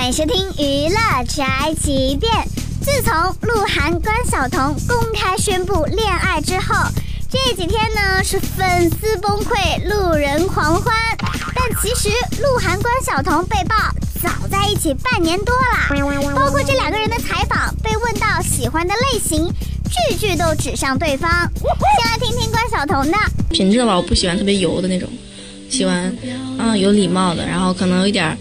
欢迎收听娱乐宅急便。自从鹿晗、关晓彤公开宣布恋爱之后，这几天呢是粉丝崩溃，路人狂欢。但其实鹿晗、关晓彤被曝早在一起半年多了，包括这两个人的采访，被问到喜欢的类型，句句都指向对方。先来听听关晓彤的品质吧，我不喜欢特别油的那种，喜欢嗯有礼貌的，然后可能有一点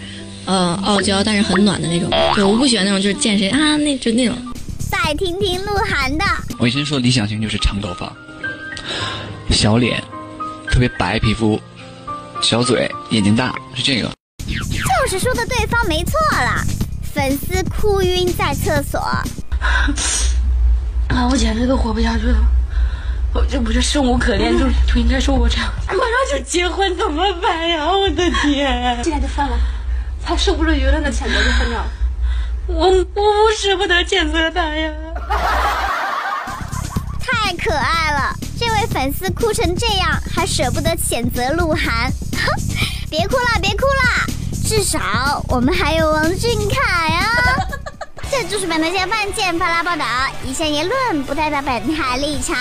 呃傲娇，但是很暖的那种。对，我不喜欢那种就是见谁啊那就那种。再听听鹿晗的。我以前说理想型就是长头发，小脸，特别白皮肤，小嘴，眼睛大，是这个。就是说的对方没错了，粉丝哭晕在厕所。啊，我简直都活不下去了，我这不是生无可恋，就就应该说我这样，马上就结婚怎么办呀？我的天！现在就算了，他受不了舆论的谴责就分掉了。我我不舍不得谴责他呀。太可爱了，这位粉丝哭成这样，还舍不得谴责鹿晗。别哭了，别哭了，至少我们还有王俊凯啊。这就是本台先犯贱发拉报道，以下言论不代表本台立场。